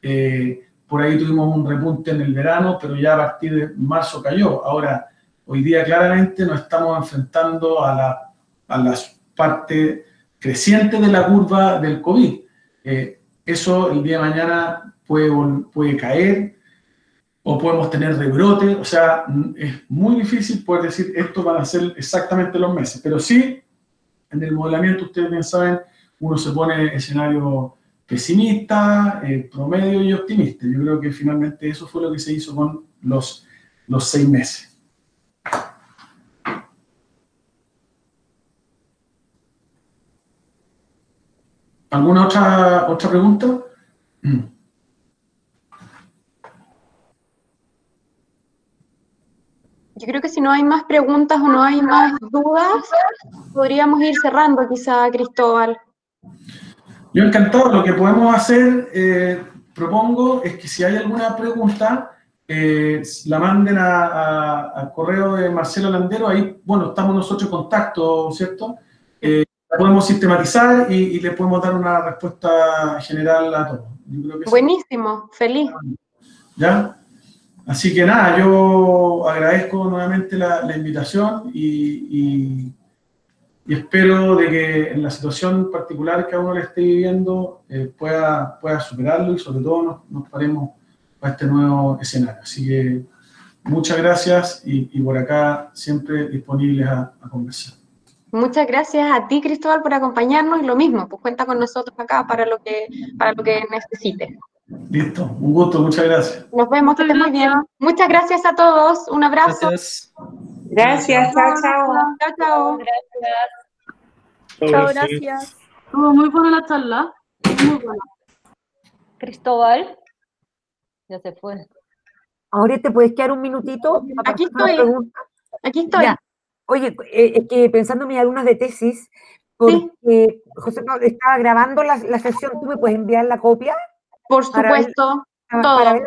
Eh, por ahí tuvimos un repunte en el verano, pero ya a partir de marzo cayó. Ahora, hoy día claramente nos estamos enfrentando a las parte creciente de la curva del COVID. Eh, eso el día de mañana puede, puede caer o podemos tener rebrote. O sea, es muy difícil poder decir esto van a ser exactamente los meses, pero sí en el modelamiento, ustedes bien saben, uno se pone escenario pesimista, eh, promedio y optimista. Yo creo que finalmente eso fue lo que se hizo con los, los seis meses. ¿Alguna otra, otra pregunta? Mm. Yo creo que si no hay más preguntas o no hay más dudas, podríamos ir cerrando quizá, Cristóbal. Yo encantado. Lo que podemos hacer, eh, propongo, es que si hay alguna pregunta, eh, la manden al correo de Marcelo Landero. Ahí, bueno, estamos nosotros en contacto, ¿cierto? Eh, la podemos sistematizar y, le podemos dar una respuesta general a todos. Buenísimo, feliz. ¿Ya? Así que nada, yo agradezco nuevamente la, invitación y, espero de que en la situación particular que a uno le esté viviendo eh, pueda, pueda superarlo y sobre todo nos, nos paremos a este nuevo escenario. Así que muchas gracias y, por acá siempre disponibles a, a, conversar. Muchas gracias a ti, Cristóbal, por acompañarnos y lo mismo, pues cuenta con nosotros acá para lo que, para lo que necesites. Listo, un gusto, muchas gracias. Nos vemos, que estés muy bien. Muchas gracias a todos, un abrazo. Gracias. Gracias, chao, chao. Chao, chao. Chao, gracias. Estuvo muy buena la charla. Muy buena. Cristóbal. Ya se fue. Ahora te puedes quedar un minutito. Aquí estoy. Aquí estoy. Ya. Oye, eh, es que pensando en mis alumnas de tesis, porque José Pablo estaba grabando la, la sesión, ¿tú me puedes enviar la copia? Por supuesto. para todo.